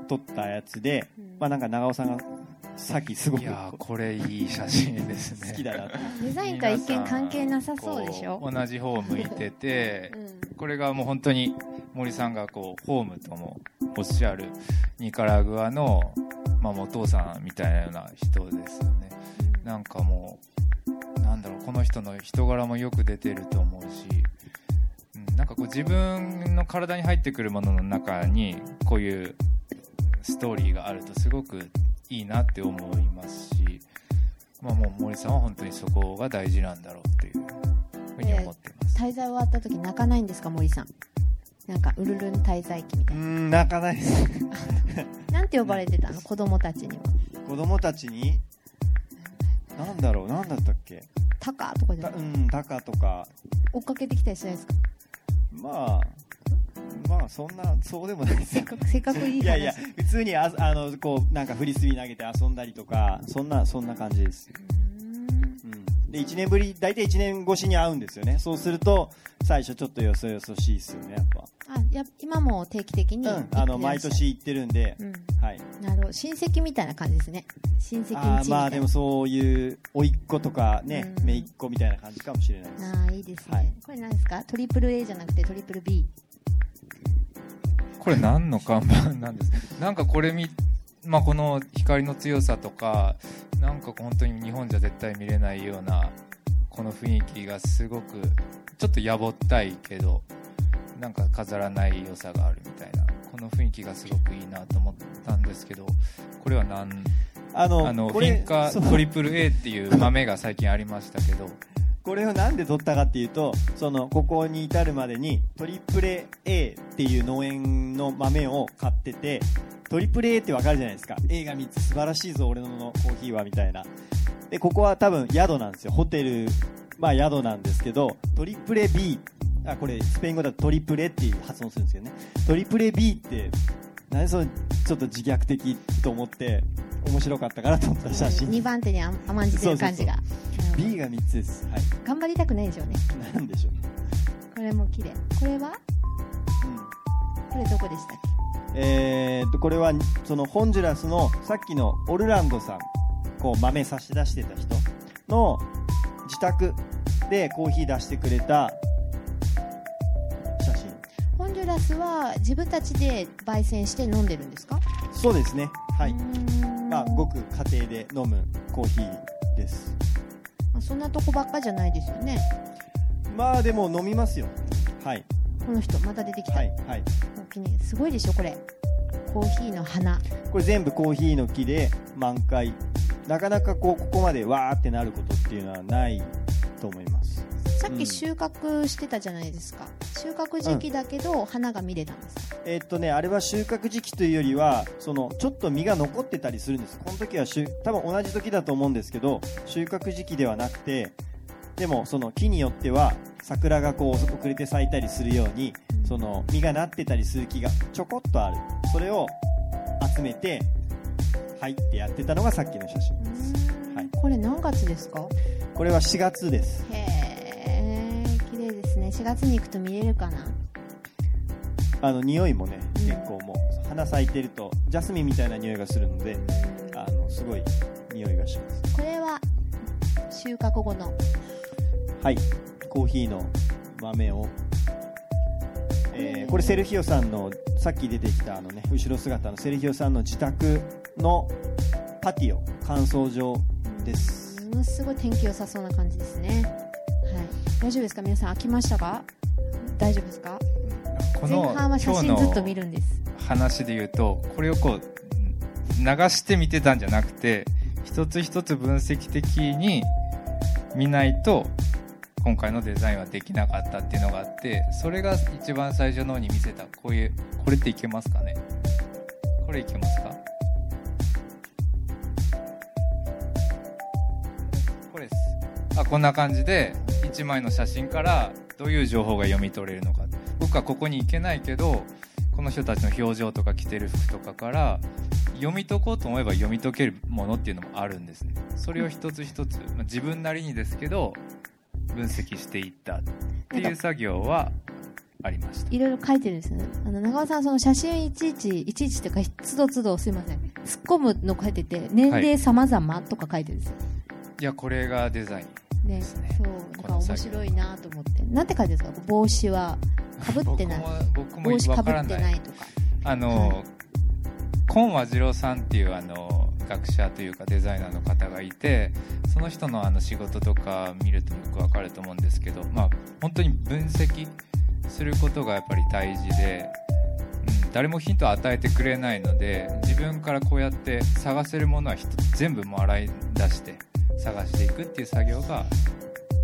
撮ったやつで、うん。まあなんか長尾さんがさっきすごくいやーこれいい写真ですね。好きだな。デザインとは一見関係なさそうでしょ？同じ方を向いてて うん。これがもう本当に森さんがこうホームともおっしゃるニカラグアの、まあ、お父さんみたいなような人ですよね。なんかもうなんだろうこの人の人柄もよく出てると思うし、うん、なんかこう自分の体に入ってくるものの中にこういうストーリーがあるとすごくいいなって思いますし、まあ、もう森さんは本当にそこが大事なんだろうっていうふうに思ってます。滞在終わった時泣かないんですか森さん。なんかウルルン滞在記みたいうーん泣かないです。な なんて呼ばれてたの？子供たちには。子供たちに？なんだろう？なんだったっけ？タカとかじゃたない？うんタカとか。追っかけてきたりしないですか？まあまあそんなそうでもないですせっかくせっかくいい話。いやいや普通にああのこうなんかフリスビー投げて遊んだりとかそんなそんな感じです、うーん。うん、で1年ぶり大体1年越しに会うんですよね。そうすると最初ちょっとよそよそしいですよねやっあや今も定期的にぱ、うん、あの毎年行ってるんで、うん。はい。なるほど。親戚みたいな感じですね。親戚あーまあでもそういう甥っ子とかねうん。姪っ子みたいな感じかもしれないです。ああいいですね、はい。これ何ですか？トリプル A じゃなくてトリプル B これ何の看板なんです？か なんかこれ見、まあ、この光の強さとかなんか本当に日本じゃ絶対見れないようなこの雰囲気がすごくちょっとやぼったいけどなんか飾らない良さがあるみたいなこの雰囲気がすごくいいなと思ったんですけどこれは何？あのあのフィンカトリプル A っていう豆が最近ありましたけどこれをなんで取ったかっていうとそのここに至るまでにトリプル A っていう農園の豆を買っててトリプル A ってわかるじゃないですか。A が3つ素晴らしいぞ俺のコーヒーはみたいな。でここは多分宿なんですよ。ホテルまあ宿なんですけどトリプル B あこれスペイン語だとトリプレっていう発音するんですけどね。トリプレ B って何そのちょっと自虐的と思って面白かったから撮った写真2番手に甘んじてる感じがなるほど。B が3つですはい頑張りたくないでしょうねなんでしょうねこれも綺麗これはうんこれど。こでしたっけえー、とこれはそのホンジュラスのさっきのオルランドさんこう豆差し出してた人の自宅でコーヒー出してくれたルラスは自分たちで焙煎して飲んでるんですか？そうですね。はい。まあごく家庭で飲むコーヒーです。まあそんなとこばっかじゃないですよね。まあでも飲みますよ。はい。この人また出てきた、はいはい。すごいでしょこれ。コーヒーの花。これ全部コーヒーの木で満開。なかなかこうここまでわーってなることっていうのはないと思いますさっき収穫してたじゃないですか、収穫時期だけど花が見れたんですか、えっとねあれは収穫時期というよりはそのちょっと実が残ってたりするんです。この時は収多分同じ時だと思うんですけど収穫時期ではなくてでもその木によっては桜がこう遅れて咲いたりするようにその実がなってたりする木がちょこっとある。それを集めて入ってやってたのがさっきの写真です。はい。これ何月ですか？これは4月です。へえ綺麗ですね。4月に行くと見れるかな。あの匂いもねうん。結構も。う花咲いてるとジャスミンみたいな匂いがするのであのすごい匂いがします。これは収穫後の。はい。コーヒーの豆を、えーこれセルヒオさんのさっき出てきたあのね後ろ姿のセルヒオさんの自宅のパティオ乾燥場です。ものすごい天気良さそうな感じですね。はい大丈夫ですか？皆さん飽きましたか？大丈夫ですか？この前半は写真ずっとの見るんです。話で言うとこれをこう流して見てたんじゃなくて一つ一つ分析的に見ないと今回のデザインはできなかったっていうのがあってそれが一番最初の方に見せたこういうこれっていけますかね？これいけますか？これです。あこんな感じで1枚の写真からどういう情報が読み取れるのか。僕はここに行けないけどこの人たちの表情とか着てる服とかから読み解こうと思えば読み解けるものっていうのもあるんですね。それを一つ一つ、まあ自分なりにですけど分析していった。っていう作業はありました。いろいろ書いてるんですよね。あの長尾さんその写真いちいちいちいちというかつどつどすいません。突っ込むの書いてて年齢様々とか書いてるんですよ、いやこれがデザインねそうなんか面白いなと思って。なんて書いてるんですか帽子はかぶってない。帽子かぶってないとか。あの、は今和次郎さんっていうあの学者というかデザイナーの方がいてその人のあの仕事とか見るとよくわかると思うんですけど、まあ、本当に分析することがやっぱり大事で、うん、誰もヒントを与えてくれないので自分からこうやって探せるものは全部もう洗い出して探していくっていう作業が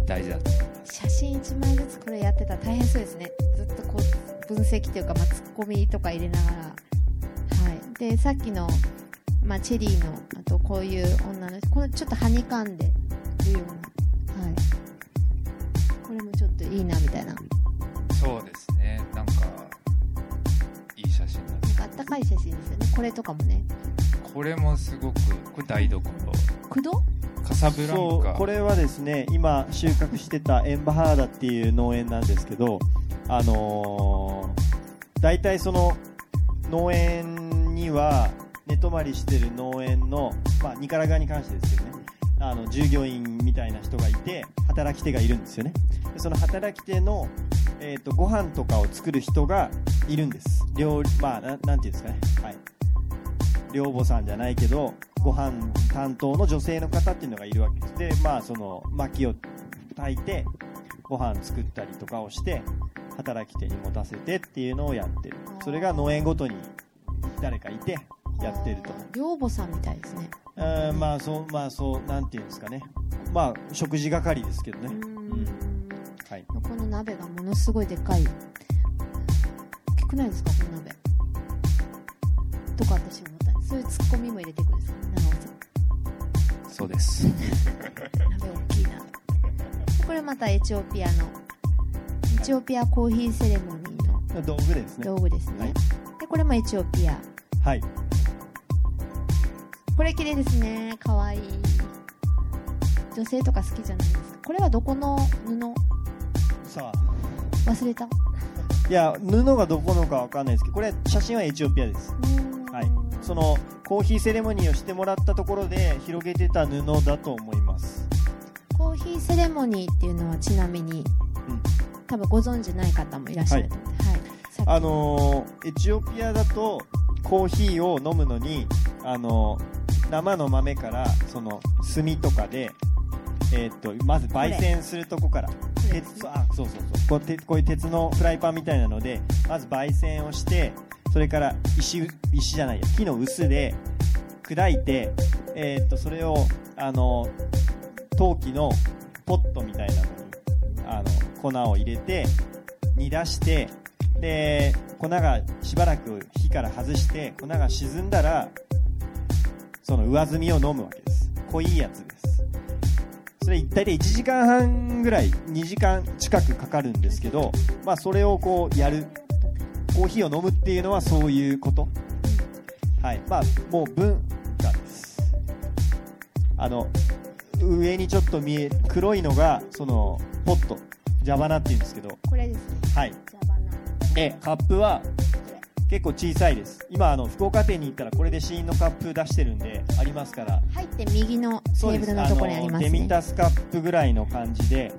大事だと。写真1枚ずつこれやってたら大変そうですね。ずっとこう分析というか、まあ、ツッコミとか入れながら。はい。でさっきの、まあ、チェリーのあとこういう女の人このちょっとはにかんでるような。はい。これもちょっといいなみたいな。なんかそうですね。なんかいい写真だあったかい写真ですよね。これとかもねこれもすごくこれ台所。駆動カサブランカ。そうこれはですね今収穫してたエンバハーダっていう農園なんですけどあのー、大体その農園には寝泊まりしてる農園の、まあ、ニカラガに関してですけどねあの従業員みたいな人がいて働き手がいるんですよね。でその働き手の、えー、とご飯とかを作る人がいるんです。料理まあななんていうんですかね。はい寮母さんじゃないけどご飯担当の女性の方っていうのがいるわけです。でまあその薪を炊いてご飯作ったりとかをして働き手に持たせてっていうのをやってる。それが農園ごとに誰かいてやってると。寮母さんみたいですね。うんまあそうまあそうなんていうんですかね。まあ食事係ですけどね。うん。ん。はい。この鍋がものすごいでかい。大きくないですかこの鍋。とか私思ったそういうツッコミも入れてくるんですか長尾さんそうです。鍋大きいな。これまたエチオピアのエチオピアコーヒーセレモニーの道具ですね。道具ですね、はい。でこれもエチオピア。はい。これ綺麗ですね。かわいい。女性とか好きじゃないですか。これはどこの布？さあ。忘れたいや布がどこのかわかんないですけどこれ写真はエチオピアです。はい。そのコーヒーセレモニーをしてもらったところで広げてた布だと思います。コーヒーセレモニーっていうのはちなみに、うん。多分ご存知ない方もいらっしゃる。と思うので、はい。さっあのーエチオピアだとコーヒーを飲むのに、あのー生の豆からその炭とかで、えーっとまず焙煎するとこから。れ鉄あそうそうそう。こうてこういう鉄のフライパンみたいなのでまず焙煎をしてそれから石石じゃないや木の臼で砕いて、えーっとそれをあの陶器のポットみたいなのにあの粉を入れて煮出してで粉がしばらく火から外して粉が沈んだらその上澄みを飲むわけです。濃いやつです。それ大体1時間半ぐらい2時間近くかかるんですけど、まあ、それをこうやるコーヒーを飲むっていうのはそういうこと。はい。まあもう文化です。あの上にちょっと見え黒いのがそのポットジャバナっていうんですけど。これですね。はい。ジャバナ。でカップは結構小さいです。今あの福岡店に行ったらこれで試飲のカップ出してるんでありますから。入って右のテーブルのところにありますのデミねタスカップぐらいの感じで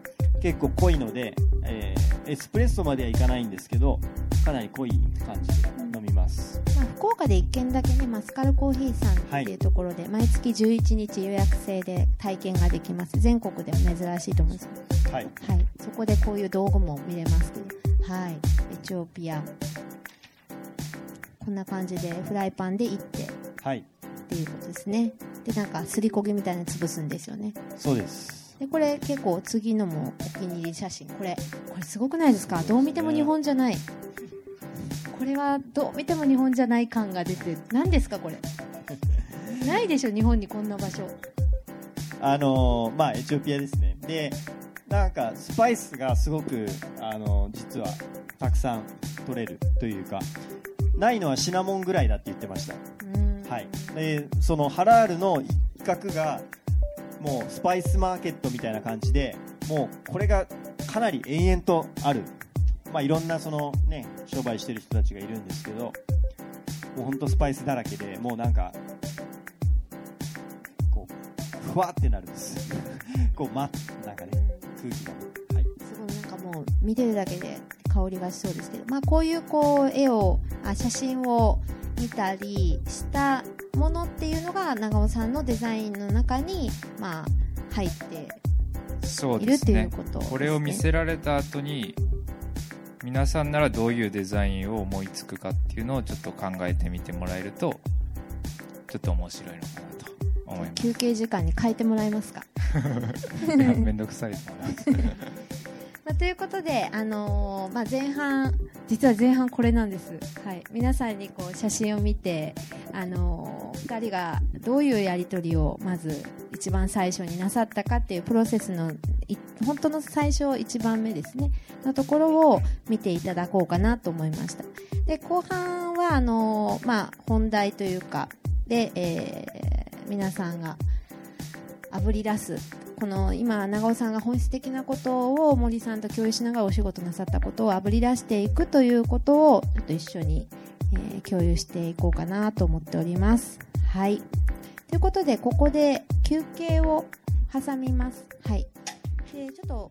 結構濃いので、えーエスプレッソまではいかないんですけどかなり濃い感じで飲みます。まあ、福岡で1軒だけねマスカルコーヒーさんっていうところで、毎月11日予約制で体験ができます。全国では珍しいと思うんですはい。はい、そこでこういう道具も見れますけど、はい、エチオピアこんな感じでフライパンでいって。っはい。ていうことですね。でなんかすりこぎみたいなの潰すんですよね。そうです。でこれ結構次のもお気に入り写真。これこれすごくないですか？どう見ても日本じゃない。これはどう見ても日本じゃない感が出て何ですかこれ？ないでしょ日本にこんな場所。あのーまあエチオピアですね。でなんかスパイスがすごくあのー実はたくさん取れるというかないのはシナモンぐらいだって言ってました。はい、でそのハラールの一角がもうスパイスマーケットみたいな感じでもうこれがかなり延々とある、まあ、いろんなその、ね、商売してる人たちがいるんですけどもう本当スパイスだらけでもうなんかこうふわってなるんです。こう、ま、なんかね空気が、はい、すごいなんかもう見てるだけで香りがしそうですけど、まあ、こういうこう絵をあ写真を見たりしたものっていうのが長尾さんのデザインの中に、まあ、入ってそういるっていうことね、これを見せられた後に皆さんならどういうデザインを思いつくかっていうのをちょっと考えてみてもらえるとちょっと面白いのかなと思います。休憩時間に変えてもらえますか、いやめんどくさいと思いますまあ、ということで、あのーまあ、前半実は前半これなんです、はい、皆さんにこう写真を見て、あのー、2人がどういうやり取りをまず一番最初になさったかっていうプロセスの本当の最初一番目ですね。のところを見ていただこうかなと思いました。で後半はあのーまあ、本題というかで、えー皆さんがあぶり出す。この今長尾さんが本質的なことを森さんと共有しながらお仕事なさったことをあぶり出していくということをちょっと一緒に、えー共有していこうかなと思っております。はい。ということでここで休憩を挟みます。はい。でちょっと